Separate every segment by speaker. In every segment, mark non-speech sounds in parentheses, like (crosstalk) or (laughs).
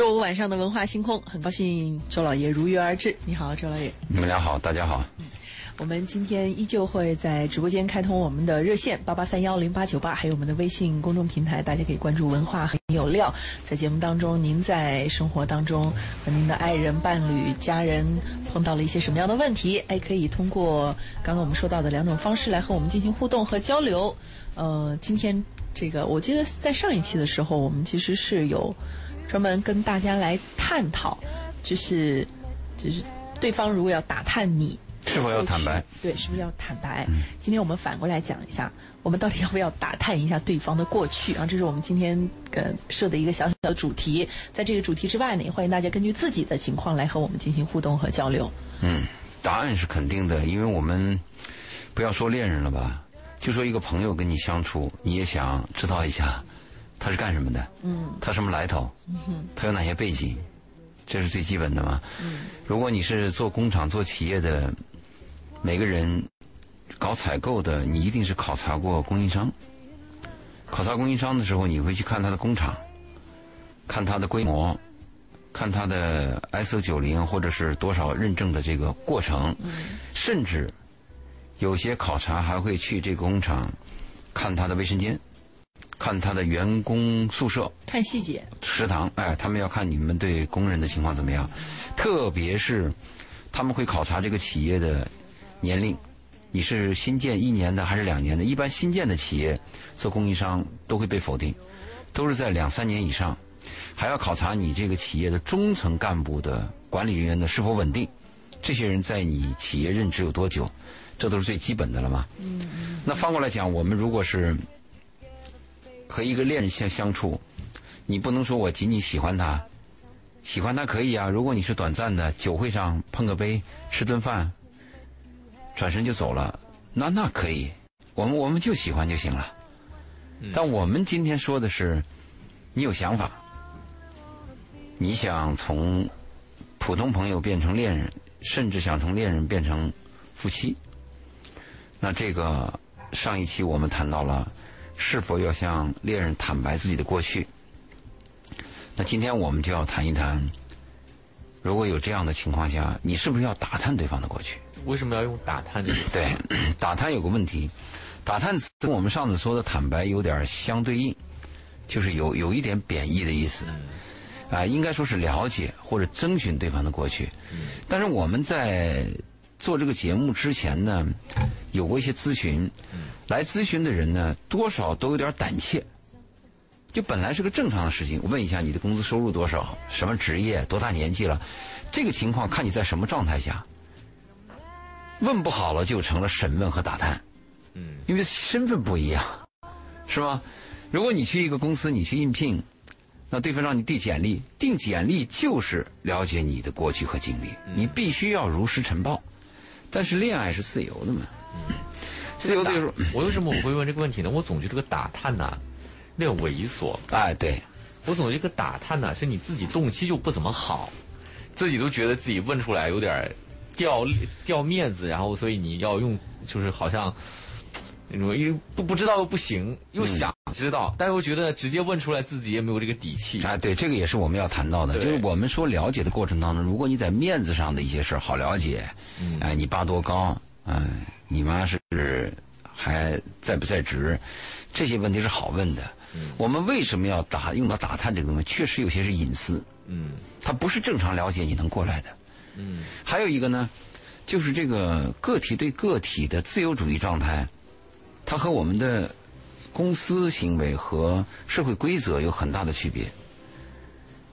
Speaker 1: 周五晚上的文化星空，很高兴周老爷如约而至。你好，周老爷。
Speaker 2: 你们俩好，大家好。
Speaker 1: 我们今天依旧会在直播间开通我们的热线八八三幺零八九八，还有我们的微信公众平台，大家可以关注“文化很有料”。在节目当中，您在生活当中和您的爱人、伴侣、家人碰到了一些什么样的问题？哎，可以通过刚刚我们说到的两种方式来和我们进行互动和交流。呃，今天这个我记得在上一期的时候，我们其实是有专门跟大家来探讨，就是就是对方如果要打探你。
Speaker 2: 是否要坦白？
Speaker 1: 对，是不是要坦白？今天我们反过来讲一下，我们到底要不要打探一下对方的过去啊？这是我们今天跟设的一个小小的主题。在这个主题之外呢，也欢迎大家根据自己的情况来和我们进行互动和交流。
Speaker 2: 嗯，答案是肯定的，因为我们不要说恋人了吧，就说一个朋友跟你相处，你也想知道一下他是干什么的，嗯，他什么来头，嗯，他有哪些背景，这是最基本的嘛。嗯，如果你是做工厂、做企业的。每个人搞采购的，你一定是考察过供应商。考察供应商的时候，你会去看他的工厂，看他的规模，看他的 ISO 九零或者是多少认证的这个过程。甚至有些考察还会去这个工厂看他的卫生间，看他的员工宿舍，
Speaker 1: 看细节。
Speaker 2: 食堂，哎，他们要看你们对工人的情况怎么样。特别是他们会考察这个企业的。年龄，你是新建一年的还是两年的？一般新建的企业做供应商都会被否定，都是在两三年以上，还要考察你这个企业的中层干部的管理人员的是否稳定，这些人在你企业任职有多久，这都是最基本的了嘛。嗯那反过来讲，我们如果是和一个恋人相相处，你不能说我仅仅喜欢他，喜欢他可以啊。如果你是短暂的，酒会上碰个杯，吃顿饭。转身就走了，那那可以，我们我们就喜欢就行了。但我们今天说的是，你有想法，你想从普通朋友变成恋人，甚至想从恋人变成夫妻。那这个上一期我们谈到了，是否要向恋人坦白自己的过去？那今天我们就要谈一谈，如果有这样的情况下，你是不是要打探对方的过去？
Speaker 3: 为什么要用打探这个词？
Speaker 2: 对，打探有个问题，打探词跟我们上次说的坦白有点相对应，就是有有一点贬义的意思。啊，应该说是了解或者征询对方的过去。但是我们在做这个节目之前呢，有过一些咨询，来咨询的人呢，多少都有点胆怯。就本来是个正常的事情，问一下你的工资收入多少，什么职业，多大年纪了，这个情况看你在什么状态下。问不好了，就成了审问和打探，嗯，因为身份不一样，是吧？如果你去一个公司，你去应聘，那对方让你递简历，递简历就是了解你的过去和经历，你必须要如实呈报。但是恋爱是自由的嘛？自由的时候，(laughs)
Speaker 3: 我为什么我会问这个问题呢？我总觉得这个打探呐，有点猥琐。
Speaker 2: 哎，对，
Speaker 3: 我总觉得这个打探呐，是你自己动机就不怎么好，自己都觉得自己问出来有点。掉掉面子，然后所以你要用，就是好像那种因为不不知道又不行，又想知道，但又觉得直接问出来自己也没有这个底气
Speaker 2: 啊。对，这个也是我们要谈到的，就是我们说了解的过程当中，如果你在面子上的一些事儿好了解，哎，你爸多高，嗯，你妈是还在不在职，这些问题是好问的。我们为什么要打用到打探这个东西？确实有些是隐私，嗯，它不是正常了解你能过来的。嗯，还有一个呢，就是这个个体对个体的自由主义状态，它和我们的公司行为和社会规则有很大的区别。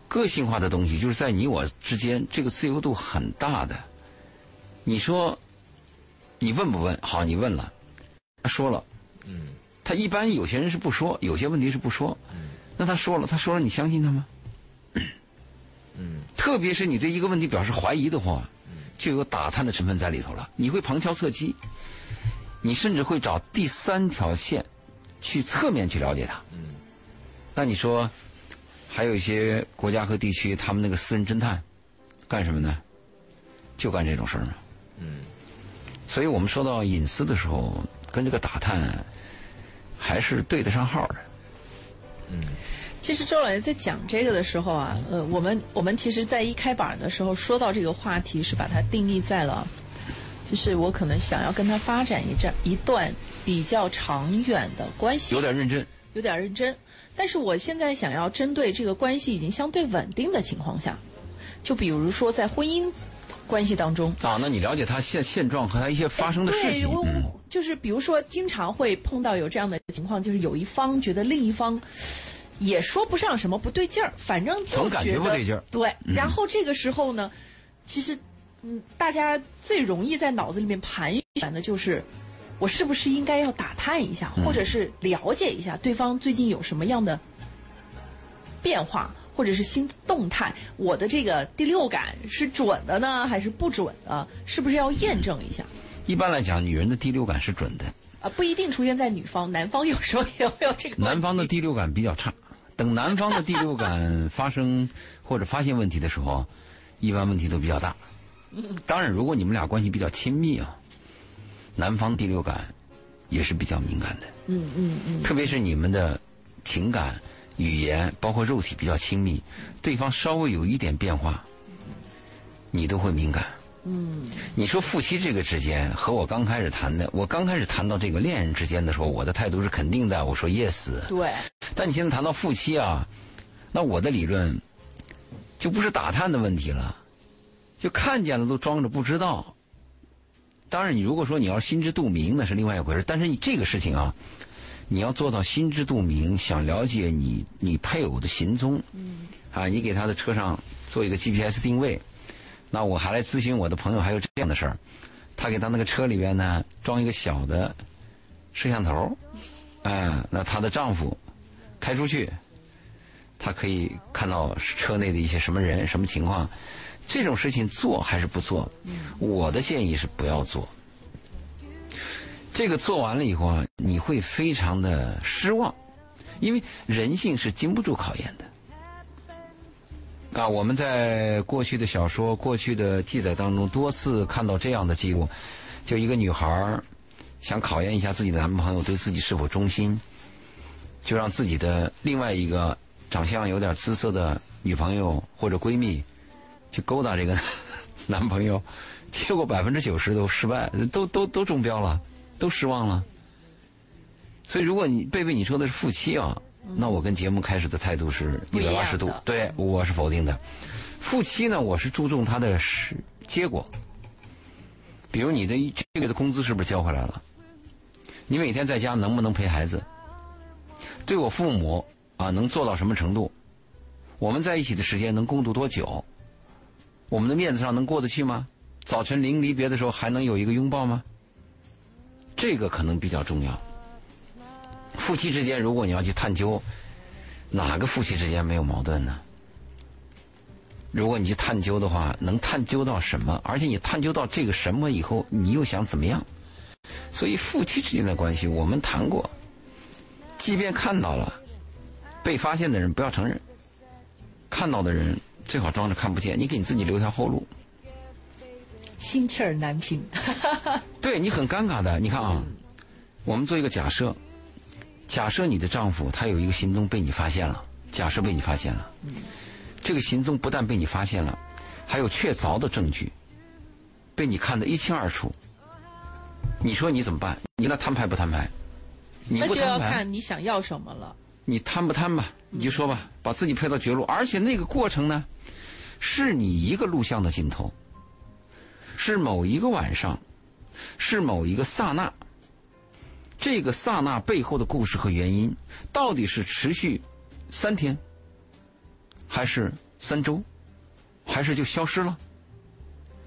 Speaker 2: 个性化的东西就是在你我之间，这个自由度很大的。你说，你问不问？好，你问了，他说了，嗯，他一般有些人是不说，有些问题是不说，嗯，那他说了，他说了，你相信他吗？嗯，特别是你对一个问题表示怀疑的话，就有打探的成分在里头了。你会旁敲侧击，你甚至会找第三条线去侧面去了解他。嗯，那你说，还有一些国家和地区，他们那个私人侦探干什么呢？就干这种事儿嘛。嗯，所以我们说到隐私的时候，跟这个打探还是对得上号的。
Speaker 1: 嗯。其实周老爷在讲这个的时候啊，呃，我们我们其实，在一开板的时候说到这个话题，是把它定义在了，就是我可能想要跟他发展一段一段比较长远的关系，
Speaker 2: 有点认真，
Speaker 1: 有点认真。但是我现在想要针对这个关系已经相对稳定的情况下，就比如说在婚姻关系当中
Speaker 2: 啊，那你了解他现现状和他一些发生的事情，
Speaker 1: 对，我就是比如说经常会碰到有这样的情况，就是有一方觉得另一方。也说不上什么不对劲儿，反正就
Speaker 2: 总感觉不对劲儿。
Speaker 1: 对，然后这个时候呢，其实，嗯，大家最容易在脑子里面盘旋的就是，我是不是应该要打探一下，或者是了解一下对方最近有什么样的变化，或者是新动态？我的这个第六感是准的呢，还是不准的？是不是要验证一下？
Speaker 2: 一般来讲，女人的第六感是准的。
Speaker 1: 啊，不一定出现在女方，男方有时候也会 (laughs) 有这个。
Speaker 2: 男方的第六感比较差。等男方的第六感发生或者发现问题的时候，一般问题都比较大。当然，如果你们俩关系比较亲密啊，男方第六感也是比较敏感的。
Speaker 1: 嗯嗯嗯。
Speaker 2: 特别是你们的情感、语言，包括肉体比较亲密，对方稍微有一点变化，你都会敏感。
Speaker 1: 嗯。
Speaker 2: 你说夫妻这个之间，和我刚开始谈的，我刚开始谈到这个恋人之间的时候，我的态度是肯定的，我说 yes。
Speaker 1: 对。
Speaker 2: 但你现在谈到夫妻啊，那我的理论就不是打探的问题了，就看见了都装着不知道。当然，你如果说你要心知肚明，那是另外一回事。但是你这个事情啊，你要做到心知肚明，想了解你你配偶的行踪，啊，你给他的车上做一个 GPS 定位。那我还来咨询我的朋友，还有这样的事儿，他给他那个车里边呢装一个小的摄像头，啊，那她的丈夫。开出去，他可以看到车内的一些什么人、什么情况。这种事情做还是不做？我的建议是不要做。这个做完了以后啊，你会非常的失望，因为人性是经不住考验的。啊，我们在过去的小说、过去的记载当中多次看到这样的记录：，就一个女孩想考验一下自己的男朋友对自己是否忠心。就让自己的另外一个长相有点姿色的女朋友或者闺蜜去勾搭这个 (laughs) 男朋友，结果百分之九十都失败，都都都中标了，都失望了。所以，如果你贝贝你说的是夫妻啊，那我跟节目开始的态度是一百八十度，对，我是否定的。夫妻呢，我是注重他的是结果，比如你的这个月的工资是不是交回来了？你每天在家能不能陪孩子？对我父母啊，能做到什么程度？我们在一起的时间能共度多久？我们的面子上能过得去吗？早晨临离别的时候还能有一个拥抱吗？这个可能比较重要。夫妻之间，如果你要去探究，哪个夫妻之间没有矛盾呢？如果你去探究的话，能探究到什么？而且你探究到这个什么以后，你又想怎么样？所以夫妻之间的关系，我们谈过。即便看到了，被发现的人不要承认，看到的人最好装着看不见。你给你自己留条后路。
Speaker 1: 心气儿难平。(laughs)
Speaker 2: 对你很尴尬的。你看啊，我们做一个假设，假设你的丈夫他有一个行踪被你发现了，假设被你发现了，这个行踪不但被你发现了，还有确凿的证据，被你看得一清二楚。你说你怎么办？你那摊牌不摊牌？
Speaker 1: 那就要看你想要什么了。
Speaker 2: 你摊不摊吧？你就说吧，把自己配到绝路。而且那个过程呢，是你一个录像的镜头，是某一个晚上，是某一个刹那。这个刹那背后的故事和原因，到底是持续三天，还是三周，还是就消失了？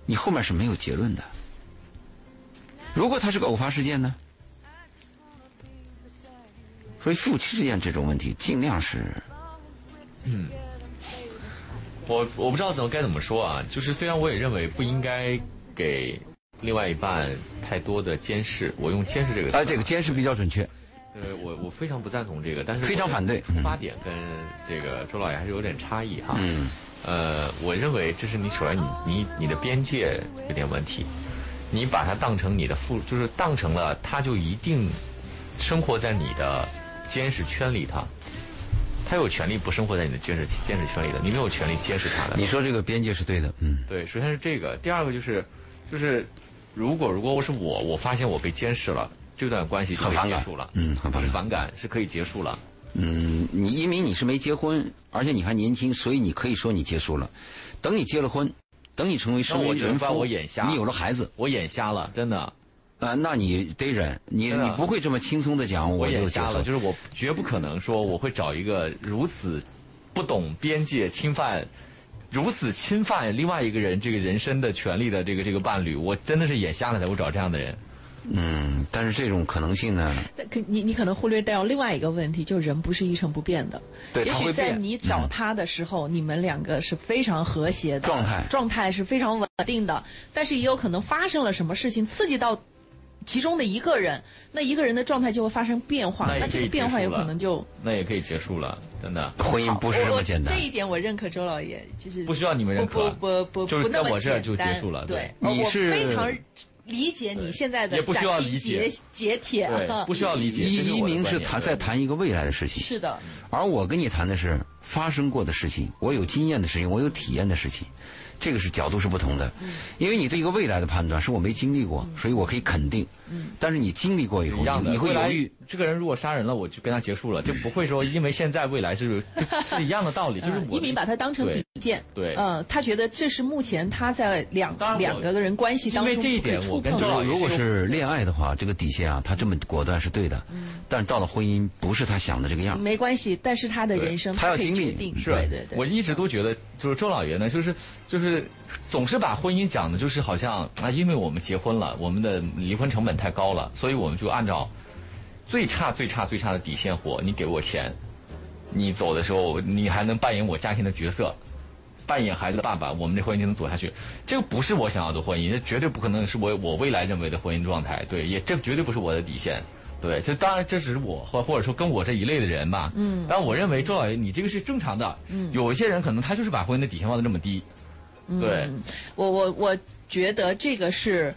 Speaker 2: 你后面是没有结论的。如果它是个偶发事件呢？所以夫妻之间这种问题，尽量是，
Speaker 3: 嗯，我我不知道怎么该怎么说啊。就是虽然我也认为不应该给另外一半太多的监视，我用监视这个词，
Speaker 2: 哎，这个监视比较准确。
Speaker 3: 呃，我我非常不赞同这个，但是
Speaker 2: 非常反对。
Speaker 3: 出发点跟这个周老爷还是有点差异哈。
Speaker 2: 嗯。
Speaker 3: 呃，我认为这是你首先你你你的边界有点问题，你把它当成你的父，就是当成了他就一定生活在你的。监视圈里，他他有权利不生活在你的监视监视圈里的，你没有权利监视他的。
Speaker 2: 你说这个边界是对的，嗯，
Speaker 3: 对，首先是这个，第二个就是，就是如果如果我是我，我发现我被监视了，这段关系就结束了，
Speaker 2: 嗯很反感
Speaker 3: 是反感，是可以结束了。
Speaker 2: 嗯，你因为你是没结婚，而且你还年轻，所以你可以说你结束了。等你结了婚，等你成为生
Speaker 3: 那我只能把
Speaker 2: 为人夫，
Speaker 3: 我眼瞎
Speaker 2: 你有了孩子，
Speaker 3: 我眼瞎了，真的，
Speaker 2: 啊、那你得忍，你你不会这么轻松的讲，
Speaker 3: 我
Speaker 2: 就
Speaker 3: 瞎了，就是我绝不可能说我会找一个如此不懂边界、侵犯。如此侵犯另外一个人这个人身的权利的这个这个伴侣，我真的是眼瞎了才会找这样的人。
Speaker 2: 嗯，但是这种可能性呢，
Speaker 1: 但可你你可能忽略掉另外一个问题，就是人不是一成不变的。
Speaker 2: 对
Speaker 1: 也许
Speaker 2: 他会变
Speaker 1: 在你找
Speaker 2: 嗯
Speaker 1: 他的时候，你们两个是非常和谐的
Speaker 2: 状态
Speaker 1: 状态是非常稳定的，但是也有可能发生了什么事情刺激到其中的一个人，那一个人的状态就会发生变化，那这个变化有可能就
Speaker 3: 那也可以结束了，真的。
Speaker 2: 婚姻不是这么简单。
Speaker 1: 这。一点我认可周老爷，就是
Speaker 3: 不需要你们认可。
Speaker 1: 不不不
Speaker 3: 在我这儿就结束了
Speaker 1: 对。
Speaker 2: 你是
Speaker 1: 非常理解你现在的
Speaker 3: 也不需要理解。
Speaker 1: 截截铁，
Speaker 3: 对，(laughs) 不需要理解。
Speaker 2: 一一鸣
Speaker 3: 我的观点
Speaker 2: 是谈在谈一个未来的事情，
Speaker 1: 是的，
Speaker 2: 而我跟你谈的是发生过的事情，我有经验的事情，我有体验的事情，这个是角度是不同的。因为你对一个未来的判断是我没经历过，所以我可以肯定。但是你经历过以后，
Speaker 3: 一样的，
Speaker 2: 你你会
Speaker 3: 未来
Speaker 2: 犹豫。
Speaker 3: 这个人如果杀人了，我就跟他结束了，就不会说因为现在未来是 (laughs) 是一样的道理，就是
Speaker 1: 一鸣把他当成底线，
Speaker 3: 对
Speaker 1: 嗯，他觉得这是目前他在两两个人关系当中
Speaker 3: 因为这一点我跟周老爷
Speaker 2: 如果是恋爱的话，这个底线啊，他这么果断是对的。但是到了婚姻，不是他想的这个样。
Speaker 1: 没关系，但是他的人生
Speaker 2: 他要经历是
Speaker 1: 对对对，
Speaker 3: 我一直都觉得，就是周老爷呢，就是就是总是把婚姻讲的，就是好像啊，因为我们结婚了，我们的离婚成本太高了，所以我们就按照最差、最差、最差的底线活。你给我钱，你走的时候，你还能扮演我家庭的角色，扮演孩子的爸爸，我们这婚姻就能走下去。这个不是我想要的婚姻，这绝对不可能是我我未来认为的婚姻状态。对，也这绝对不是我的底线。对，这当然这只是我或或者说跟我这一类的人吧。嗯。但我认为周老爷，你这个是正常的。嗯。有一些人可能他就是把婚姻的底线放得这么低。对。
Speaker 1: 我我我觉得这个是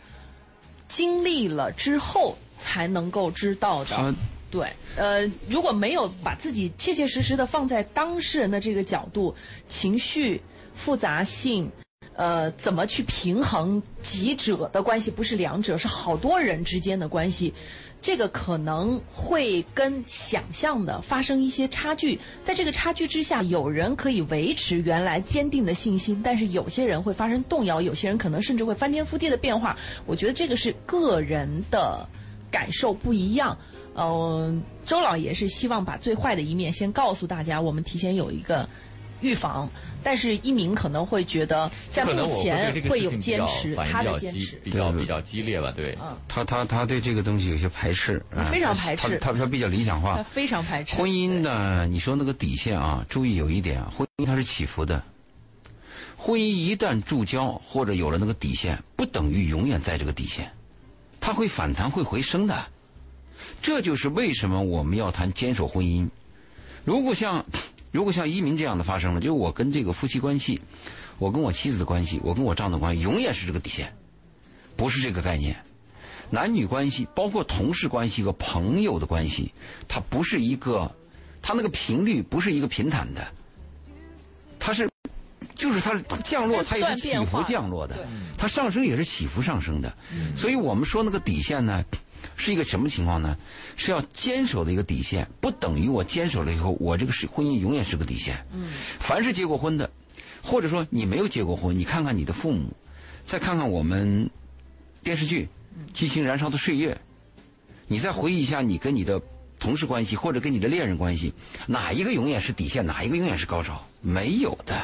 Speaker 1: 经历了之后才能够知道的。对，呃，如果没有把自己切切实实的放在当事人的这个角度，情绪复杂性，呃，怎么去平衡几者的关系，不是两者，是好多人之间的关系，这个可能会跟想象的发生一些差距。在这个差距之下，有人可以维持原来坚定的信心，但是有些人会发生动摇，有些人可能甚至会翻天覆地的变化。我觉得这个是个人的感受不一样。嗯、周老爷是希望把最坏的一面先告诉大家，我们提前有一个预防。但是一鸣可能会觉得，在目
Speaker 3: 可能我会
Speaker 1: 前会有坚持，他
Speaker 3: 比较激
Speaker 1: 的坚持。
Speaker 3: 比较比较激烈吧，对。
Speaker 2: 他他他对这个东西有些排斥，啊
Speaker 1: 非常排斥
Speaker 2: 他他他比较理想化
Speaker 1: 他。非常排斥
Speaker 2: 婚姻呢，你说那个底线啊，注意有一点啊，婚姻它是起伏的。婚姻一旦注胶或者有了那个底线，不等于永远在这个底线，它会反弹会回升的。这就是为什么我们要谈坚守婚姻。如果像如果像移民这样的发生了，就是我跟这个夫妻关系，我跟我妻子的关系，我跟我丈夫的关系，永远是这个底线，不是这个概念。男女关系，包括同事关系和朋友的关系，它不是一个，它那个频率不是一个平坦的，它是，就是它降落，它也是起伏降落的，它上升也是起伏上升的，所以我们说那个底线呢，是一个什么情况呢？是要坚守的一个底线，不等于我坚守了以后，我这个是婚姻永远是个底线。嗯凡是结过婚的，或者说你没有结过婚，你看看你的父母，再看看我们电视剧《激情燃烧的岁月》，你再回忆一下你跟你的同事关系或者跟你的恋人关系，哪一个永远是底线，哪一个永远是高潮？没有的。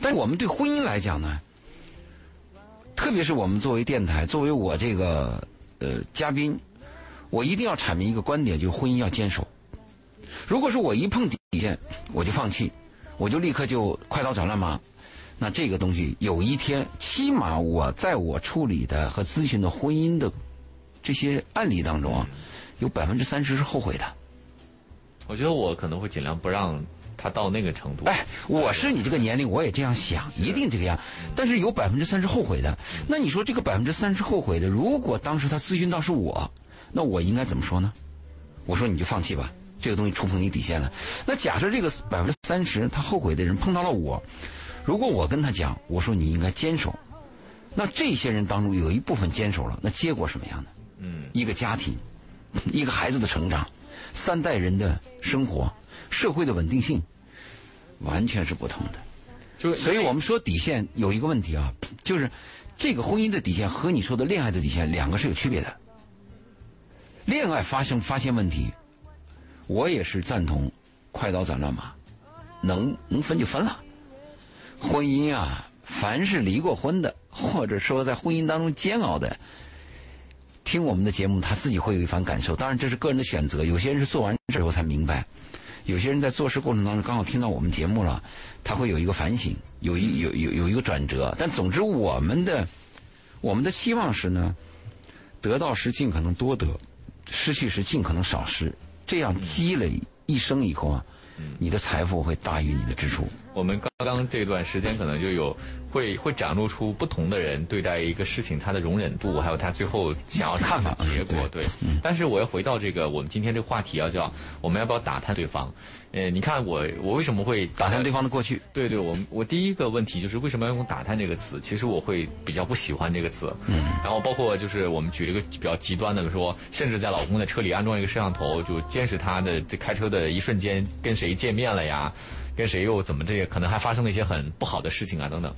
Speaker 2: 但是我们对婚姻来讲呢，特别是我们作为电台，作为我这个呃嘉宾，我一定要阐明一个观点，就是婚姻要坚守。如果说我一碰底线，我就放弃，我就立刻就快刀斩乱麻，那这个东西有一天，起码我在我处理的和咨询的婚姻的这些案例当中啊，有百分之三十是后悔的。
Speaker 3: 我觉得我可能会尽量不让他到那个程度。
Speaker 2: 哎，我是你这个年龄，我也这样想，一定这个样。但是有百分之三十后悔的，那你说这个百分之三十后悔的，如果当时他咨询到是我，那我应该怎么说呢？我说你就放弃吧，这个东西触碰你底线了。那假设这个百分之三十他后悔的人碰到了我，如果我跟他讲，我说你应该坚守，那这些人当中有一部分坚守了，那结果什么样呢？
Speaker 3: 嗯，
Speaker 2: 一个家庭，一个孩子的成长，三代人的生活，社会的稳定性，完全是不同的。
Speaker 3: 就
Speaker 2: 所以我们说底线有一个问题啊，就是这个婚姻的底线和你说的恋爱的底线两个是有区别的。恋爱发生发现问题，我也是赞同快刀斩乱麻，能能分就分了。婚姻啊，凡是离过婚的，或者说在婚姻当中煎熬的，听我们的节目，他自己会有一番感受。当然，这是个人的选择。有些人是做完之后才明白，有些人在做事过程当中刚好听到我们节目了，他会有一个反省，有一有有有一个转折。但总之，我们的我们的期望是呢，得到时尽可能多得，失去时尽可能少失。这样积累一生以后啊，你的财富会大于你的支出。
Speaker 3: 我们刚刚这段时间可能就有会会展露出不同的人对待一个事情他的容忍度，还有他最后想要
Speaker 2: 看法
Speaker 3: 的结果。
Speaker 2: 嗯
Speaker 3: 对，但是我要回到这个我们今天这个话题啊，叫我们要不要打探对方？呃，你看我我为什么会
Speaker 2: 打探对方的过去，
Speaker 3: 对对，我我第一个问题就是为什么要用“打探”这个词？其实我会比较不喜欢这个词。嗯。然后包括就是我们举了一个比较极端的说，甚至在老公的车里安装一个摄像头，就监视他的这开车的一瞬间跟谁见面了呀，跟谁又怎么这个，可能还发生了一些很不好的事情啊等等。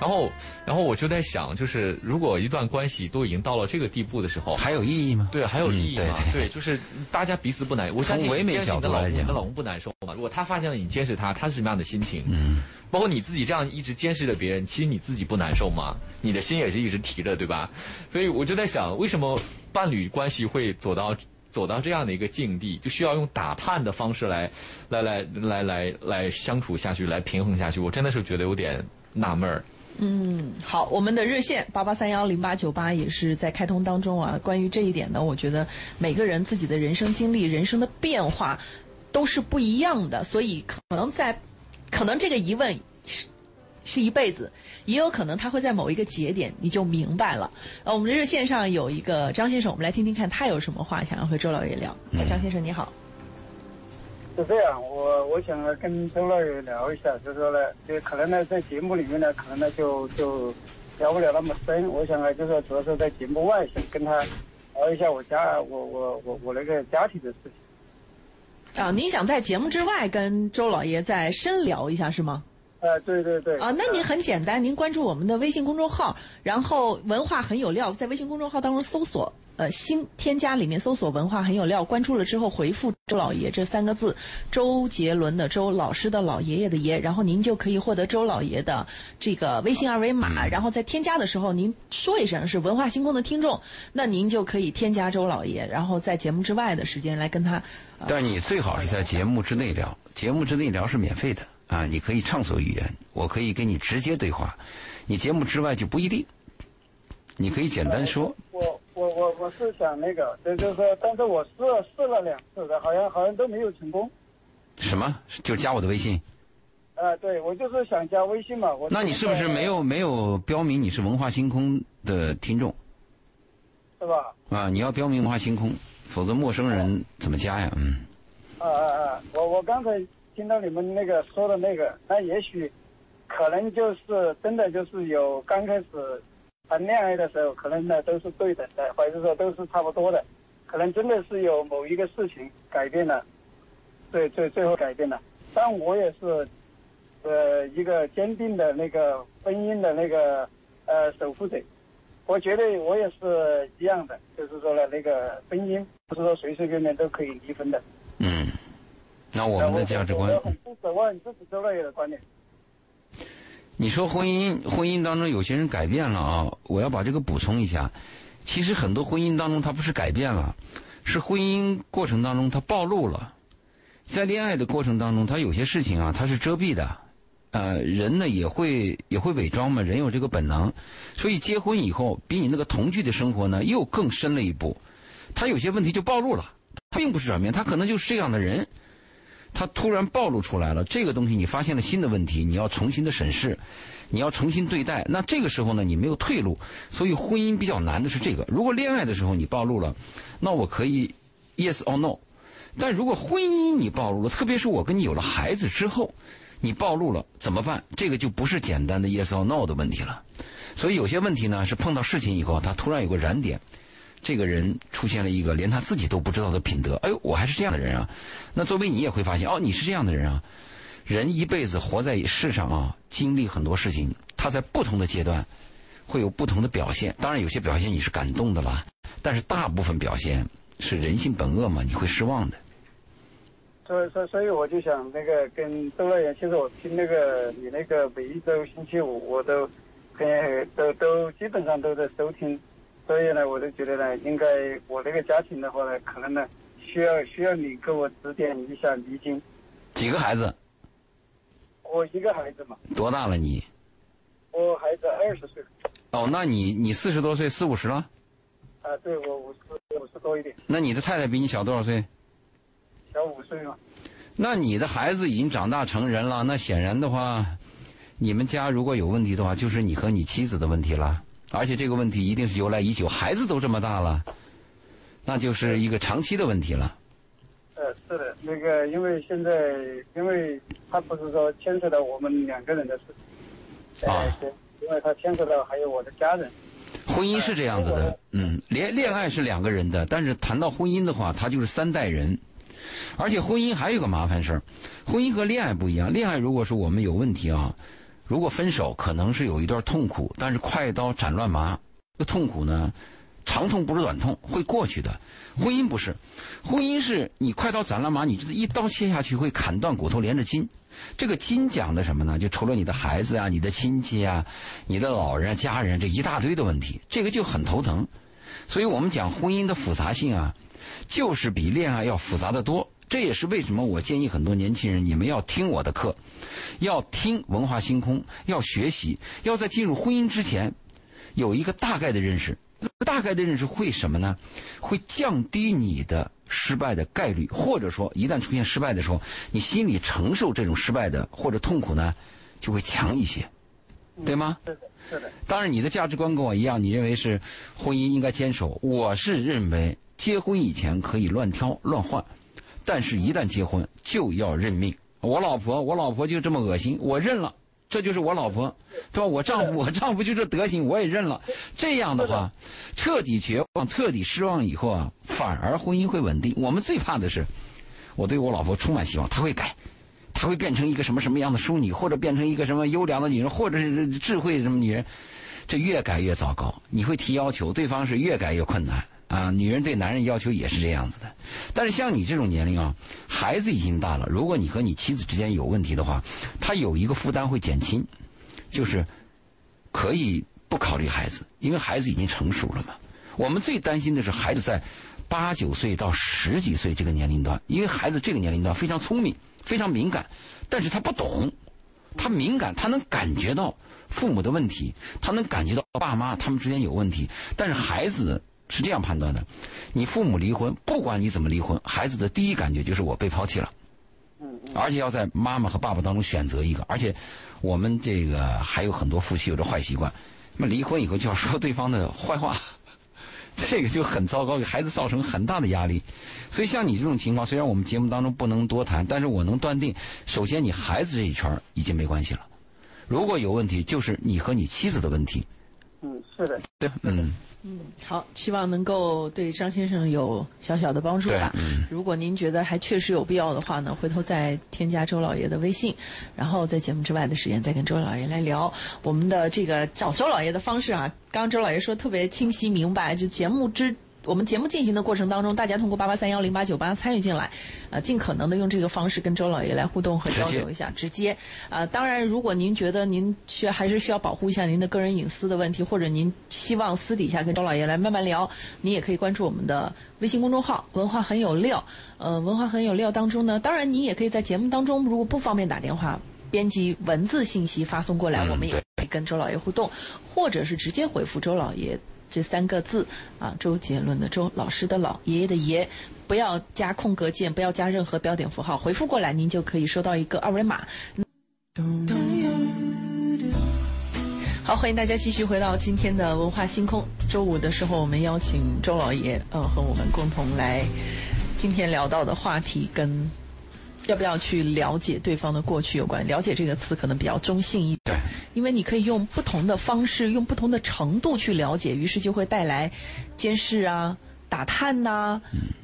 Speaker 3: 然后，然后我就在想，就是如果一段关系都已经到了这个地步的时候，
Speaker 2: 还有意义吗？
Speaker 3: 对，还有意义吗？
Speaker 2: 嗯对对
Speaker 3: 就是大家彼此不难。我相信
Speaker 2: 从唯美
Speaker 3: 你监视你的老公你的老公不难受吗？如果他发现了你监视他，他是什么样的心情？嗯，包括你自己这样一直监视着别人，其实你自己不难受吗？你的心也是一直提着，对吧？所以我就在想，为什么伴侣关系会走到走到这样的一个境地，就需要用打探的方式来来来来来来相处下去，来平衡下去？我真的是觉得有点纳闷儿。
Speaker 1: 嗯好，我们的热线八八三幺零八九八也是在开通当中啊。关于这一点呢，我觉得每个人自己的人生经历、人生的变化都是不一样的，所以可能在，可能这个疑问是是一辈子，也有可能他会在某一个节点你就明白了。呃，我们的热线上有一个张先生，我们来听听看他有什么话想要和周老爷聊。哎张先生你好，
Speaker 4: 是这样，我我想跟周老爷聊一下，就是说呢，就可能呢在节目里面呢，可能呢就就聊不了那么深。我想呢，就是说主要是在节目外，想跟他聊一下我家我我我我那个家庭的事情。
Speaker 1: 啊，您想在节目之外跟周老爷再深聊一下是吗？
Speaker 4: 呃，对对对。
Speaker 1: 啊，那您很简单，您关注我们的微信公众号，然后文化很有料，在微信公众号当中搜索呃新添加里面搜索文化很有料，关注了之后回复周老爷这三个字，周杰伦的周，老师的老，爷爷的爷，然后您就可以获得周老爷的这个微信二维码，然后在添加的时候您说一声是文化星空的听众，那您就可以添加周老爷，然后在节目之外的时间来跟他。
Speaker 2: 但是你最好是在节目之内聊，节目之内聊是免费的啊，你可以畅所欲言，我可以跟你直接对话，你节目之外就不一定，你可以简单说。
Speaker 4: 我我我我是想那个，就就是说，但是我试了试了两次的，好像好像都没有成功。
Speaker 2: 什么？就加我的微信？
Speaker 4: 啊，对，我就是想加微信嘛。我
Speaker 2: 那你是不是没有没有标明你是文化星空的听众
Speaker 4: 是吧？
Speaker 2: 啊？你要标明文化星空，否则陌生人怎么加呀？嗯，
Speaker 4: 啊啊啊！我我刚才听到你们那个说的那个，那也许可能就是真的就是有刚开始谈恋爱的时候，可能呢都是对等的，或者说都是差不多的，可能真的是有某一个事情改变了，对，最最后改变了。但我也是，呃，一个坚定的那个婚姻的那个呃守护者。我觉得我也是一样的，就是说呢，那个婚姻不是说随随便便都可以离婚的。
Speaker 2: 嗯，那我们的价值观。你说婚姻婚姻当中有些人改变了啊，我要把这个补充一下。其实很多婚姻当中，他不是改变了，是婚姻过程当中他暴露了。在恋爱的过程当中，他有些事情啊，他是遮蔽的。呃，人呢也会也会伪装嘛，人有这个本能，所以结婚以后，比你那个同居的生活呢又更深了一步。他有些问题就暴露了，他并不是转变，他可能就是这样的人。他突然暴露出来了，这个东西你发现了新的问题，你要重新的审视，你要重新对待。那这个时候呢，你没有退路，所以婚姻比较难的是这个。如果恋爱的时候你暴露了，那我可以 yes or no，但如果婚姻你暴露了，特别是我跟你有了孩子之后，你暴露了怎么办？这个就不是简单的 yes or no 的问题了。所以有些问题呢，是碰到事情以后，他突然有个燃点，这个人出现了一个连他自己都不知道的品德。哎呦，我还是这样的人啊！那作为你也会发现，哦，你是这样的人啊。人一辈子活在世上啊，经历很多事情，他在不同的阶段会有不同的表现。当然，有些表现你是感动的啦，但是大部分表现是人性本恶嘛，你会失望的。
Speaker 4: 所以，所以，所以我就想那个跟周老爷，其实我听那个你那个每一周星期五我都很都都基本上都在收听，所以呢，我就觉得呢，应该我这个家庭的话呢，可能呢需要需要你给我指点一下迷津。
Speaker 2: 几个孩子？
Speaker 4: 我一个孩子嘛。
Speaker 2: 多大了你？
Speaker 4: 我孩子二十岁。
Speaker 2: 哦，那你你四十多岁，四五十了？
Speaker 4: 啊，对我五十五十多一点。
Speaker 2: 那你的太太比你小多少岁？
Speaker 4: 小五岁嘛。
Speaker 2: 那你的孩子已经长大成人了，那显然的话，你们家如果有问题的话，就是你和你妻子的问题了。而且这个问题一定是由来已久，孩子都这么大了，那就是一个长期的问题了。
Speaker 4: 呃，是的，那个因为现在，因为他不是说牵扯到我们两个人的事情，
Speaker 2: 啊，
Speaker 4: 因为他牵扯到还有我的家人。
Speaker 2: 婚姻是这样子的，嗯，恋恋爱是两个人的，但是谈到婚姻的话，他就是三代人。而且婚姻还有个麻烦事儿，婚姻和恋爱不一样，恋爱如果说我们有问题啊，如果分手可能是有一段痛苦，但是快刀斩乱麻，这痛苦呢，长痛不如短痛，会过去的。婚姻不是，婚姻是你快刀斩乱麻，你这一刀切下去会砍断骨头连着筋。这个筋讲的什么呢？就除了你的孩子啊、你的亲戚啊、你的老人、家人这一大堆的问题，这个就很头疼。所以我们讲婚姻的复杂性啊，就是比恋爱要复杂的多。这也是为什么我建议很多年轻人，你们要听我的课，要听文化星空，要学习，要在进入婚姻之前有一个大概的认识。大概的认识会什么呢？会降低你的失败的概率，或者说一旦出现失败的时候，你心里承受这种失败的或者痛苦呢，就会强一些，对吗？
Speaker 4: 是的，是的。
Speaker 2: 当然，你的价值观跟我一样，你认为是婚姻应该坚守。我是认为结婚以前可以乱挑乱换，但是一旦结婚就要认命。我老婆，我老婆就这么恶心，我认了。这就是我老婆，对吧？我丈夫，我丈夫就这德行，我也认了。这样的话，彻底绝望、彻底失望以后啊，反而婚姻会稳定。我们最怕的是，我对我老婆充满希望，她会改，她会变成一个什么什么样的淑女，或者变成一个什么优良的女人，或者是智慧什么女人，这越改越糟糕。你会提要求，对方是越改越困难。啊，女人对男人要求也是这样子的，但是像你这种年龄啊，孩子已经大了。如果你和你妻子之间有问题的话，他有一个负担会减轻，就是可以不考虑孩子，因为孩子已经成熟了嘛。我们最担心的是孩子在八九岁到十几岁这个年龄段，因为孩子这个年龄段非常聪明、非常敏感，但是他不懂，他敏感，他能感觉到父母的问题，他能感觉到爸妈他们之间有问题，但是孩子。是这样判断的：你父母离婚，不管你怎么离婚，孩子的第一感觉就是我被抛弃了。
Speaker 4: 嗯
Speaker 2: 而且要在妈妈和爸爸当中选择一个，而且我们这个还有很多夫妻有着坏习惯，那么离婚以后就要说对方的坏话，这个就很糟糕，给孩子造成很大的压力。所以像你这种情况，虽然我们节目当中不能多谈，但是我能断定，首先你孩子这一圈已经没关系了。如果有问题，就是你和你妻子的问题。
Speaker 4: 嗯，是的。
Speaker 2: 对，嗯。
Speaker 1: 嗯，好，希望能够对张先生有小小的帮助吧。嗯如果您觉得还确实有必要的话呢，回头再添加周老爷的微信，然后在节目之外的时间再跟周老爷来聊我们的这个找周老爷的方式啊。刚刚周老爷说特别清晰明白，就节目之。我们节目进行的过程当中，大家通过八八三幺零八九八参与进来，呃，尽可能的用这个方式跟周老爷来互动和交流一下，直接。呃，当然，如果您觉得您需还是需要保护一下您的个人隐私的问题，或者您希望私底下跟周老爷来慢慢聊，您也可以关注我们的微信公众号“文化很有料”。呃，“文化很有料”当中呢，当然您也可以在节目当中，如果不方便打电话，编辑文字信息发送过来，我们也可以跟周老爷互动，或者是直接回复周老爷。这三个字啊，周杰伦的周，老师的老，爷爷的爷，不要加空格键，不要加任何标点符号，回复过来，您就可以收到一个二维码。好，欢迎大家继续回到今天的文化星空。周五的时候，我们邀请周老爷，呃，和我们共同来。今天聊到的话题跟要不要去了解对方的过去有关。了解这个词可能比较中性一点，因为你可以用不同的方式，用不同的程度去了解，于是就会带来监视啊、打探呐、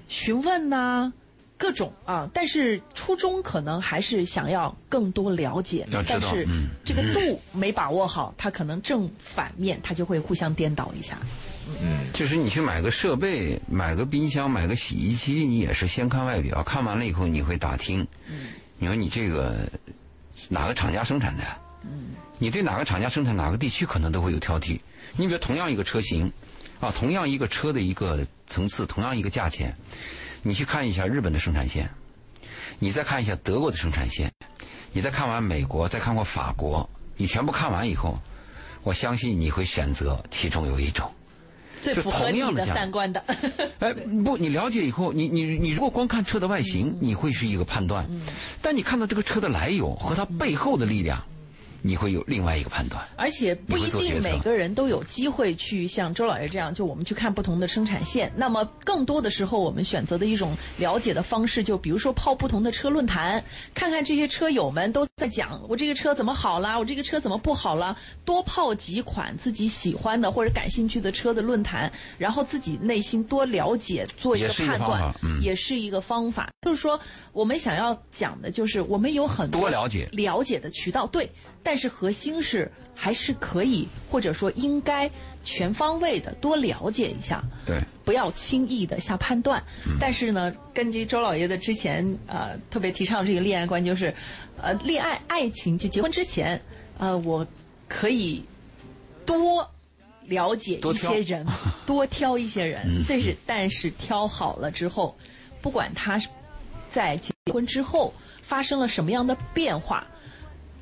Speaker 1: 询问呐。各种啊，但是初衷可能还是想要更多了解，但是
Speaker 2: 嗯
Speaker 1: 这个度没把握好，它可能正反面，它就会互相颠倒一下。
Speaker 2: 嗯就是你去买个设备，买个冰箱，买个洗衣机，你也是先看外表，看完了以后你会打听，嗯你说你这个哪个厂家生产的？你对哪个厂家生产哪个地区可能都会有挑剔。你比如同样一个车型，啊，同样一个车的一个层次，同样一个价钱，你去看一下日本的生产线，你再看一下德国的生产线，你再看完美国，再看过法国，你全部看完以后，我相信你会选择其中有一种。就
Speaker 1: 最符合你的
Speaker 2: 同样的价
Speaker 1: 三观的，
Speaker 2: 哎，(laughs) 不，你了解以后，你你你如果光看车的外形，你会是一个判断，但你看到这个车的来由和它背后的力量，你会有另外一个判断。
Speaker 1: 而且不一定每个人都有机会去像周老爷这样，就我们去看不同的生产线。那么更多的时候，我们选择的一种了解的方式，就比如说泡不同的车论坛，看看这些车友们都在讲我这个车怎么好啦，我这个车怎么不好啦，多泡几款自己喜欢的或者感兴趣的车的论坛，然后自己内心多了解，做一个判断也是一个方法。就是说，我们想要讲的就是，我们有很
Speaker 2: 多了解
Speaker 1: 了解的渠道，对，但是核心是还是可以，或者说应该全方位的多了解一下，
Speaker 2: 对，
Speaker 1: 不要轻易的下判断。但是呢，根据周老爷的之前呃特别提倡这个恋爱观，就是呃恋爱爱情就结婚之前，呃我可以多了解一些人，(laughs) 多挑一些人，
Speaker 2: 嗯
Speaker 1: 但是但是挑好了之后，不管他是在结婚之后发生了什么样的变化。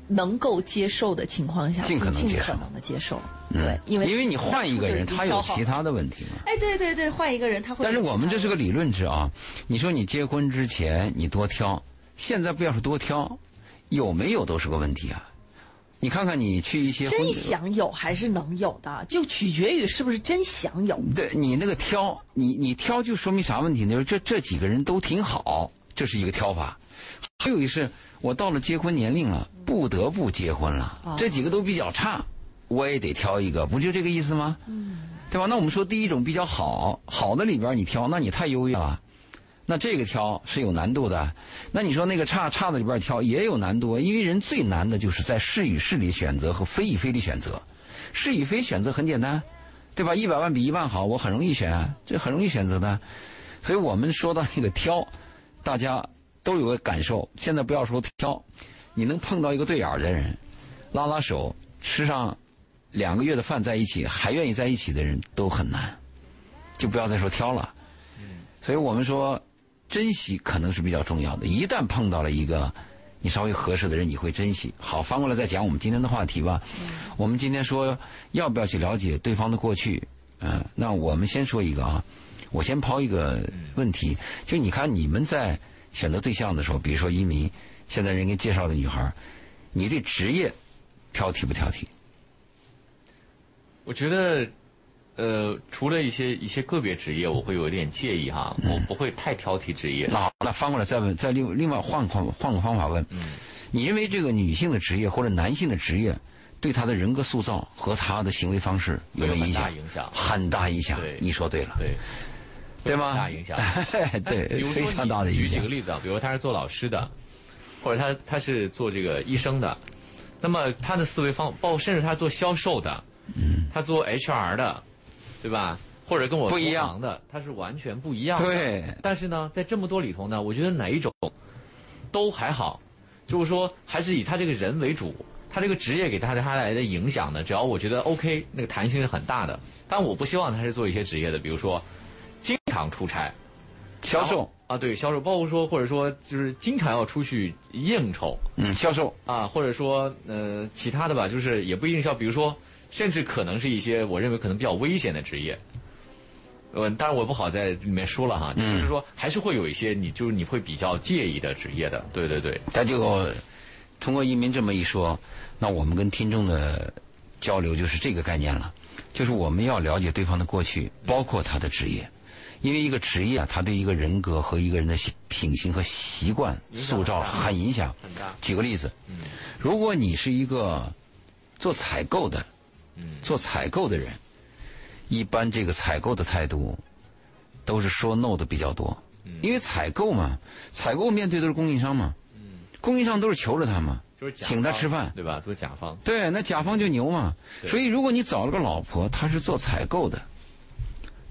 Speaker 1: 能够接受的情况下，
Speaker 2: 尽可能
Speaker 1: 尽
Speaker 2: 接受
Speaker 1: 可能的接受，对，因为
Speaker 2: 因为你换一个人，他有其他的问题嘛。
Speaker 1: 哎，对对对，换一个人他会
Speaker 2: 但是。我们这是个理论值啊，你说你结婚之前你多挑，现在不要是多挑，有没有都是个问题啊。你看看你去一些
Speaker 1: 真想有还是能有的，就取决于是不是真想有。
Speaker 2: 对你那个挑，你你挑就说明啥问题呢？就是这这几个人都挺好，这是一个挑法。还有一是，我到了结婚年龄了，不得不结婚了，
Speaker 1: 哦
Speaker 2: 这几个都比较差，我也得挑一个，不就这个意思吗？嗯，对吧？那我们说第一种比较好，好的里边你挑，那你太优越了。那这个挑是有难度的，那你说那个差差的里边挑也有难度，因为人最难的就是在是与是里选择和非与非里选择。是与非选择很简单，对吧？一百万比一万好，我很容易选，这很容易选择的。所以我们说到那个挑，大家都有个感受。现在不要说挑，你能碰到一个对眼儿的人，拉拉手，吃上两个月的饭在一起，还愿意在一起的人都很难，就不要再说挑了。所以我们说，珍惜可能是比较重要的。一旦碰到了一个你稍微合适的人，你会珍惜。好，翻过来再讲我们今天的话题吧。我们今天说要不要去了解对方的过去？嗯、那我们先说一个啊，我先抛一个问题，就你看你们在选择对象的时候，比如说移民，现在人给介绍的女孩，你对职业挑剔不挑剔？
Speaker 3: 我觉得，呃，除了一些一些个别职业，我会有一点介意哈，
Speaker 2: 嗯
Speaker 3: 我不会太挑剔职业。
Speaker 2: 那好，那翻过来再问，再另另外换换换个方法问，
Speaker 3: 嗯
Speaker 2: 你认为这个女性的职业或者男性的职业，对他的人格塑造和他的行为方式有没有影响？
Speaker 3: 很大影响
Speaker 2: 很大影响。
Speaker 3: 对
Speaker 2: 你说对了，
Speaker 3: 对，
Speaker 2: 对吗？
Speaker 3: 大影响。比 (laughs)
Speaker 2: 对，非常大的影响。
Speaker 3: 举几个例子啊，比如他是做老师的，或者他他是做这个医生的，那么他的思维方，包括甚至他做销售的，嗯，他做 HR 的，对吧？或者跟我
Speaker 2: 不一样
Speaker 3: 的，他是完全不一样的。
Speaker 2: 对
Speaker 3: 但是呢，在这么多里头呢，我觉得哪一种都还好，就是说还是以他这个人为主，他这个职业给他带来的影响呢，只要我觉得 OK，那个弹性是很大的。但我不希望他是做一些职业的，比如说经常出差，
Speaker 2: 销售，
Speaker 3: 啊，对销售，包括说或者说就是经常要出去应酬。
Speaker 2: 嗯，销售，
Speaker 3: 啊，或者说呃其他的吧，就是也不一定是要，比如说甚至可能是一些我认为可能比较危险的职业。呃，当然我不好在里面说了哈，就是说还是会有一些你就是你会比较介意的职业的，对对对，
Speaker 2: 他就通过移民这么一说，那我们跟听众的交流就是这个概念了，就是我们要了解对方的过去，包括他的职业，因为一个职业啊，它对一个人格和一个人的品行和习惯塑造很影响。
Speaker 3: 很大。
Speaker 2: 举个例子，如果你是一个做采购的，做采购的人，一般这个采购的态度都是说 no 的比较多，因为采购嘛，采购面对的是供应商嘛，供应商都是求着他嘛，
Speaker 3: 就是
Speaker 2: 请他吃饭，
Speaker 3: 对吧？都是甲方。
Speaker 2: 对，那甲方就牛嘛。所以如果你找了个老婆，她是做采购的，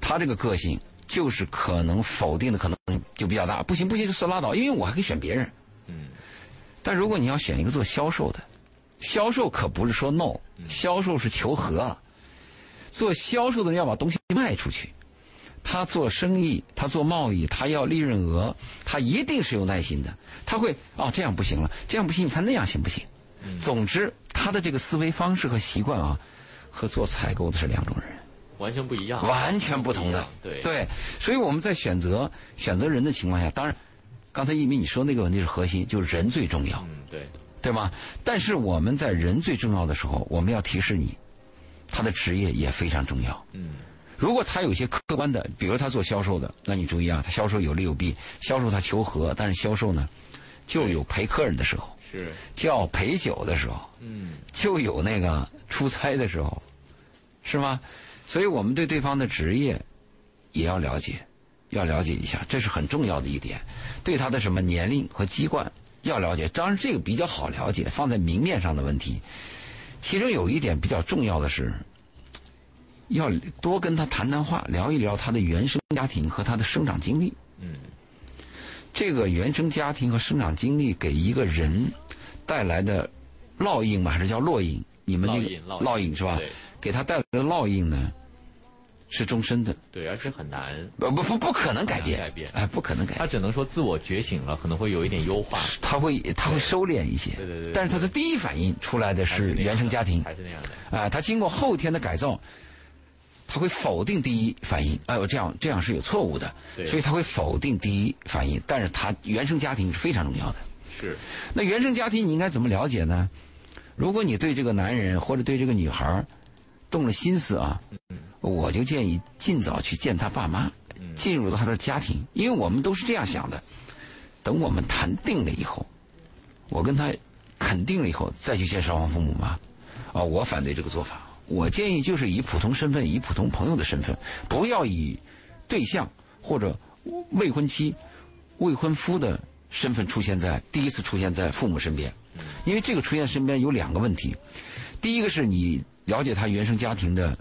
Speaker 2: 她这个个性就是可能否定的可能就比较大。不行不行就算拉倒，因为我还可以选别人。
Speaker 3: 嗯。
Speaker 2: 但如果你要选一个做销售的，销售可不是说 no，销售是求和。做销售的人要把东西卖出去，他做生意，他做贸易，他要利润额，他一定是有耐心的。他会哦，这样不行了，这样不行，你看那样行不行？总之，他的这个思维方式和习惯啊，和做采购的是两种人，
Speaker 3: 完全不一样，
Speaker 2: 完全不同的。
Speaker 3: 对
Speaker 2: 对，所以我们在选择选择人的情况下，当然，刚才一鸣你说那个问题是核心，就是人最重要。
Speaker 3: 嗯，对，
Speaker 2: 对吗？但是我们在人最重要的时候，我们要提示你，他的职业也非常重要。
Speaker 3: 嗯，
Speaker 2: 如果他有些客观的，比如他做销售的，那你注意啊，他销售有利有弊，销售他求和，但是销售呢，就有陪客人的时候，
Speaker 3: 是，
Speaker 2: 就要陪酒的时候，
Speaker 3: 嗯，
Speaker 2: 就有那个出差的时候，是吗？所以我们对对方的职业也要了解，要了解一下，这是很重要的一点。对他的什么年龄和籍贯要了解，当然这个比较好了解，放在明面上的问题。其中有一点比较重要的是，要多跟他谈谈话，聊一聊他的原生家庭和他的生长经历。
Speaker 3: 嗯，
Speaker 2: 这个原生家庭和生长经历给一个人带来的烙印嘛，还是叫烙印？你们那个
Speaker 3: 烙印
Speaker 2: 是吧
Speaker 3: 对？
Speaker 2: 给他带来的烙印呢，是终身的，
Speaker 3: 对，而且很难，
Speaker 2: 不不不不可能改变，
Speaker 3: 改变。
Speaker 2: 哎，不可能改变。
Speaker 3: 他只能说自我觉醒了，可能会有一点优化，
Speaker 2: 他会他会收敛一些，
Speaker 3: 对对对
Speaker 2: 但是他的第一反应出来的是原生家庭，
Speaker 3: 还是那样的，
Speaker 2: 啊，他经过后天的改造，他会否定第一反应，哎呦，这样这样是有错误的，
Speaker 3: 对。
Speaker 2: 所以他会否定第一反应，但是他原生家庭是非常重要的。
Speaker 3: 是，
Speaker 2: 那原生家庭你应该怎么了解呢？如果你对这个男人或者对这个女孩儿动了心思啊，我就建议尽早去见他爸妈，进入到他的家庭，因为我们都是这样想的。等我们谈定了以后，我跟他肯定了以后，再去见双方父母嘛。啊，我反对这个做法。我建议就是以普通身份，以普通朋友的身份，不要以对象或者未婚妻、未婚夫的身份出现在第一次出现在父母身边，因为这个出现身边有两个问题，第一个是你了解他原生家庭的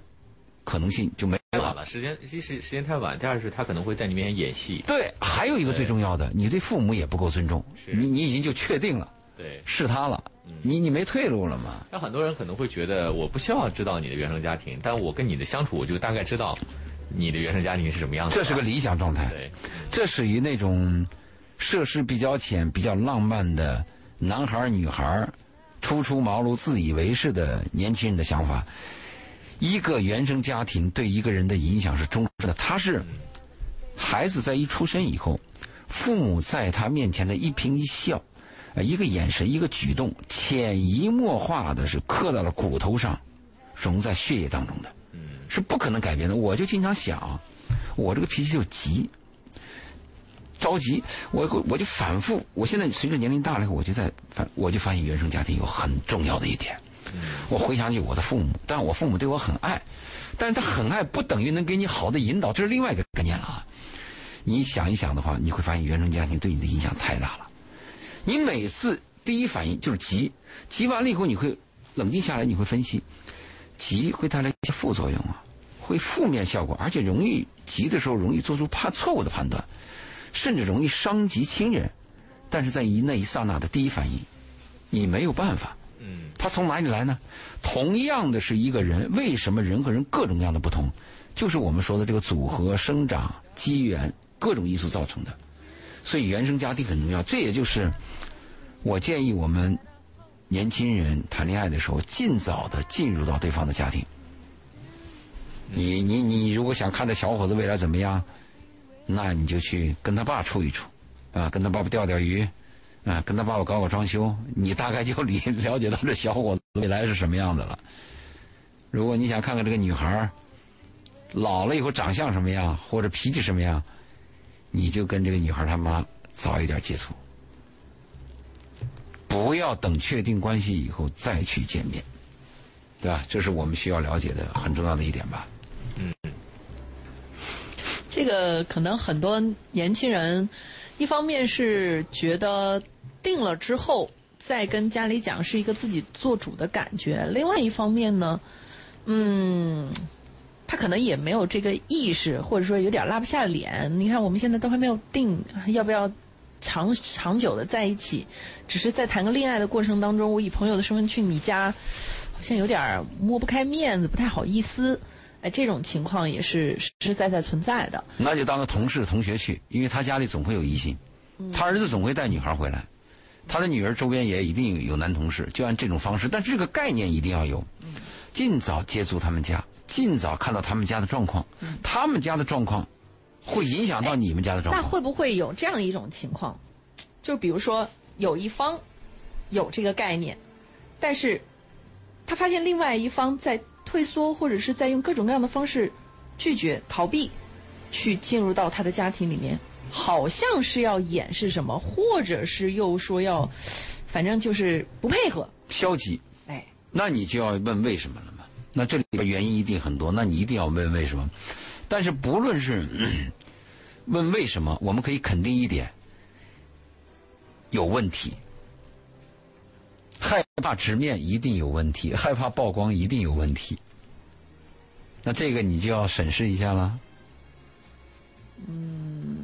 Speaker 2: 可能性就没有了。
Speaker 3: 了，时间一是时间太晚，第二是他可能会在你面前演戏，
Speaker 2: 对，还有一个最重要的，你对父母也不够尊重，
Speaker 3: 是
Speaker 2: 你你已经就确定了
Speaker 3: 对。
Speaker 2: 是他了，你你没退路了嘛？
Speaker 3: 那很多人可能会觉得，我不需要知道你的原生家庭，但我跟你的相处，我就大概知道你的原生家庭是什么样子。
Speaker 2: 这是个理想状态，
Speaker 3: 对，
Speaker 2: 这属于那种涉世比较浅、比较浪漫的男孩女孩儿初出茅庐、自以为是的年轻人的想法。一个原生家庭对一个人的影响是终身的，他是孩子在一出生以后，父母在他面前的一颦一笑，呃，一个眼神、一个举动，潜移默化的是刻到了骨头上，融在血液当中的，是不可能改变的。我就经常想，我这个脾气就急，着急，我我就反复。我现在随着年龄大了以后，我就在反，我就发现原生家庭有很重要的一点。我回想起我的父母，但我父母对我很爱，但是他很爱不等于能给你好的引导，这是另外一个概念了啊。你想一想的话，你会发现原生家庭对你的影响太大了。你每次第一反应就是急，急完了以后你会冷静下来，你会分析，急会带来一些副作用啊，会负面效果，而且容易急的时候容易做出判错误的判断，甚至容易伤及亲人。但是在一那一刹那的第一反应，你没有办法。
Speaker 3: 嗯，
Speaker 2: 它从哪里来呢？同样的是一个人，为什么人和人各种各样的不同？就是我们说的这个组合、生长、机缘各种因素造成的。所以原生家庭很重要。这也就是我建议我们年轻人谈恋爱的时候，尽早的进入到对方的家庭。你你你，如果想看这小伙子未来怎么样，那你就去跟他爸处一处，啊，跟他爸爸钓钓鱼，啊，跟他爸爸搞搞装修，你大概就理 (laughs) 了解到这小伙子未来是什么样的了。如果你想看看这个女孩老了以后长相什么样，或者脾气什么样，你就跟这个女孩他妈早一点接触，不要等确定关系以后再去见面，对吧？这是我们需要了解的很重要的一点吧。
Speaker 1: 这个可能很多年轻人，一方面是觉得定了之后再跟家里讲是一个自己做主的感觉，另外一方面呢，嗯，他可能也没有这个意识，或者说有点拉不下脸。你看我们现在都还没有定要不要长长久的在一起，只是在谈个恋爱的过程当中，我以朋友的身份去你家，好像有点摸不开面子，不太好意思。哎，这种情况也是实实在在存在的。
Speaker 2: 那就当个同事、同学去，因为他家里总会有异性，他儿子总会带女孩回来，他的女儿周边也一定有男同事，就按这种方式。但是这个概念一定要有，尽早接触他们家，尽早看到他们家的状况，他们家的状况会影响到你们家的状况。
Speaker 1: 那会不会有这样一种情况？就比如说有一方有这个概念，但是他发现另外一方在。退缩，或者是在用各种各样的方式拒绝、逃避，去进入到他的家庭里面，好像是要掩饰什么，或者是又说要，反正就是不配合、
Speaker 2: 消极。
Speaker 1: 哎，
Speaker 2: 那你就要问为什么了嘛？那这里边原因一定很多，那你一定要问为什么。但是不论是问为什么，我们可以肯定一点，有问题。害怕直面一定有问题，害怕曝光一定有问题。那这个你就要审视一下了。
Speaker 1: 嗯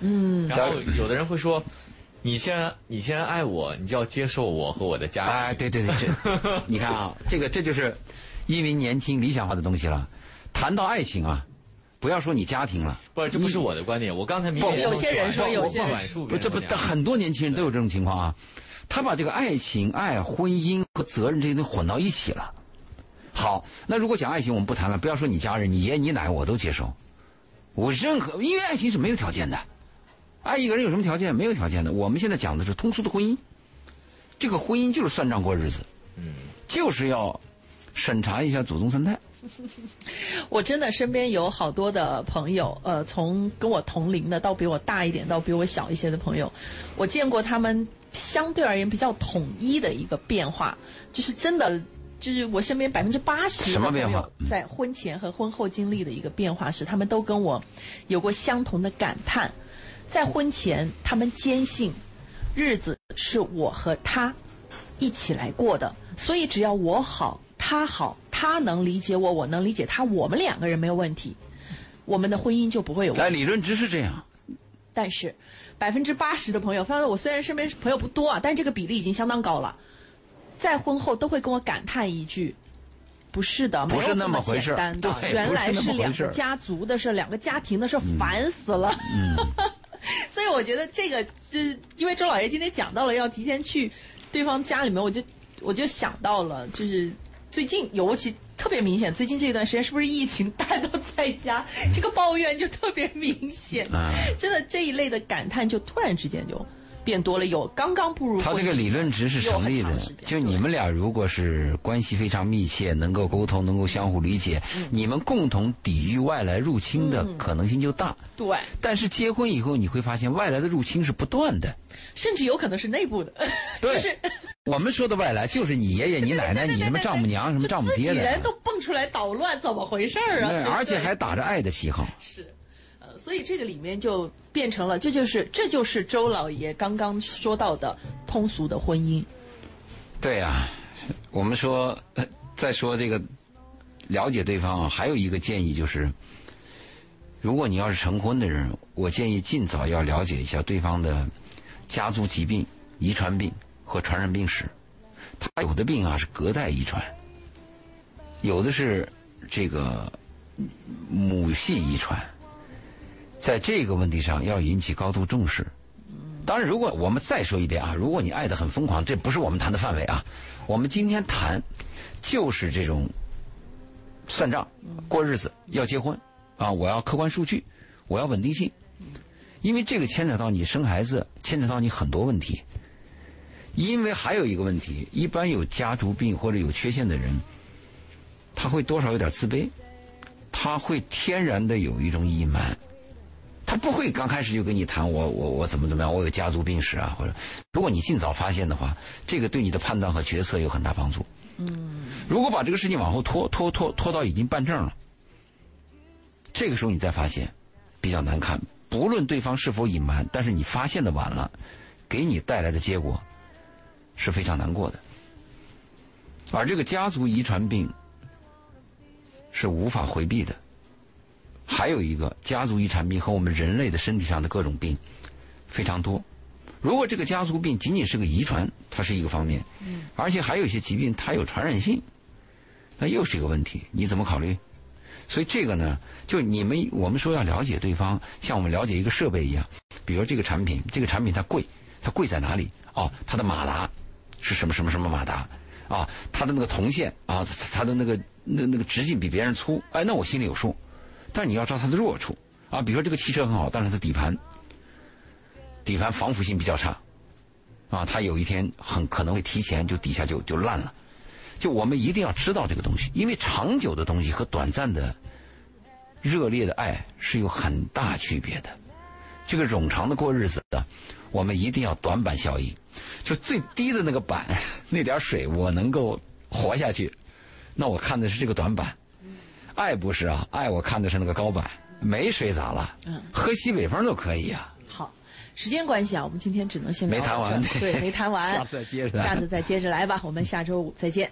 Speaker 1: 嗯。
Speaker 3: 然后有的人会说：“你既然你既然爱我，你就要接受我和我的家。”
Speaker 2: 哎，对对对，这 (laughs) 你看啊，这个这就是因为年轻理想化的东西了。谈到爱情啊，不要说你家庭了，
Speaker 3: 不，这不是我的观点。我刚才明
Speaker 1: 有些人说有些人
Speaker 2: 不，这不很多年轻人都有这种情况啊。他把这个爱情、爱、婚姻和责任这些东西混到一起了。好，那如果讲爱情，我们不谈了。不要说你家人、你爷、你奶，我都接受。我任何，因为爱情是没有条件的。爱一个人有什么条件？没有条件的。我们现在讲的是通俗的婚姻。这个婚姻就是算账过日子，嗯，就是要审查一下祖宗三代。(laughs)
Speaker 1: 我真的身边有好多的朋友，呃，从跟我同龄的到比我大一点到比我小一些的朋友，我见过他们。相对而言比较统一的一个变化，就是真的，就是我身边百分之八十的朋友在婚前和婚后经历的一个变化是，他们都跟我有过相同的感叹。在婚前，他们坚信日子是我和他一起来过的，所以只要我好，他好，他能理解我，我能理解他，我们两个人没有问题，我们的婚姻就不会有。
Speaker 2: 在理论值是这样，
Speaker 1: 但是。百分之八十的朋友，反正我虽然身边朋友不多啊，但这个比例已经相当高了。在婚后都会跟我感叹一句：“不是的，
Speaker 2: 不是那
Speaker 1: 么
Speaker 2: 简
Speaker 1: 单的，原来是两个家族的事，两个家庭的事，烦死了。” (laughs) 所以我觉得这个，就是因为周老爷今天讲到了要提前去对方家里面，我就我就想到了，就是最近尤其。特别明显，最近这一段时间是不是疫情，大家都在家，这个抱怨就特别明显。真的这一类的感叹就突然之间就变多了。有刚刚步入
Speaker 2: 他这个理论值是成立的，就你们俩如果是关系非常密切，能够沟通，能够相互理解，你们共同抵御外来入侵的可能性就大。
Speaker 1: 对。
Speaker 2: 但是结婚以后，你会发现外来的入侵是不断的，
Speaker 1: 甚至有可能是内部的。
Speaker 2: 对。
Speaker 1: 就是。(laughs)
Speaker 2: 我们说的外来就是你爷爷、你奶奶、你什么丈母娘、什么 (laughs) 丈母爹的，
Speaker 1: 人都蹦出来捣乱，怎么回事儿啊？
Speaker 2: 而且还打着爱的旗号。
Speaker 1: 是，呃，所以这个里面就变成了，这就是这就是周老爷刚刚说到的通俗的婚姻。
Speaker 2: 对啊，我们说再说这个了解对方啊，还有一个建议就是，如果你要是成婚的人，我建议尽早要了解一下对方的家族疾病、遗传病。和传染病史，他有的病啊是隔代遗传，有的是这个母系遗传，在这个问题上要引起高度重视。当然，如果我们再说一遍啊，如果你爱的很疯狂，这不是我们谈的范围啊。我们今天谈就是这种算账、过日子、要结婚啊，我要客观数据，我要稳定性，因为这个牵扯到你生孩子，牵扯到你很多问题。因为还有一个问题，一般有家族病或者有缺陷的人，他会多少有点自卑，他会天然的有一种隐瞒，他不会刚开始就跟你谈我我我怎么怎么样，我有家族病史啊，或者如果你尽早发现的话，这个对你的判断和决策有很大帮助。嗯，如果把这个事情往后拖拖拖拖到已经办证了，这个时候你再发现，比较难看。不论对方是否隐瞒，但是你发现的晚了，给你带来的结果是非常难过的。而这个家族遗传病是无法回避的。还有一个家族遗传病和我们人类的身体上的各种病非常多。如果这个家族病仅仅是个遗传，它是一个方面，嗯而且还有一些疾病它有传染性，那又是一个问题。你怎么考虑？所以这个呢，就你们我们说要了解对方，像我们了解一个设备一样。比如这个产品，这个产品它贵，它贵在哪里？哦，它的马达是什么什么什么马达？啊，它的那个铜线啊，它的那个那那个直径比别人粗，哎，那我心里有数。但你要知道它的弱处啊，比如说这个汽车很好，但是它底盘底盘防腐性比较差，啊，它有一天很可能会提前就底下就就烂了。就我们一定要知道这个东西，因为长久的东西和短暂的热烈的爱是有很大区别的。这个冗长的过日子的，我们一定要短板效应，就最低的那个板 (laughs) 那点水，我能够活下去，那我看的是这个短板。爱不是啊，爱我看的是那个高板，没水咋了？嗯，喝西北风都可以啊。
Speaker 1: 好，时间关系啊，我们今天只能先
Speaker 2: 没谈完，
Speaker 1: 对，没谈完，(laughs)
Speaker 2: 下次再接着，
Speaker 1: 下次再接着来吧，我们下周五再见。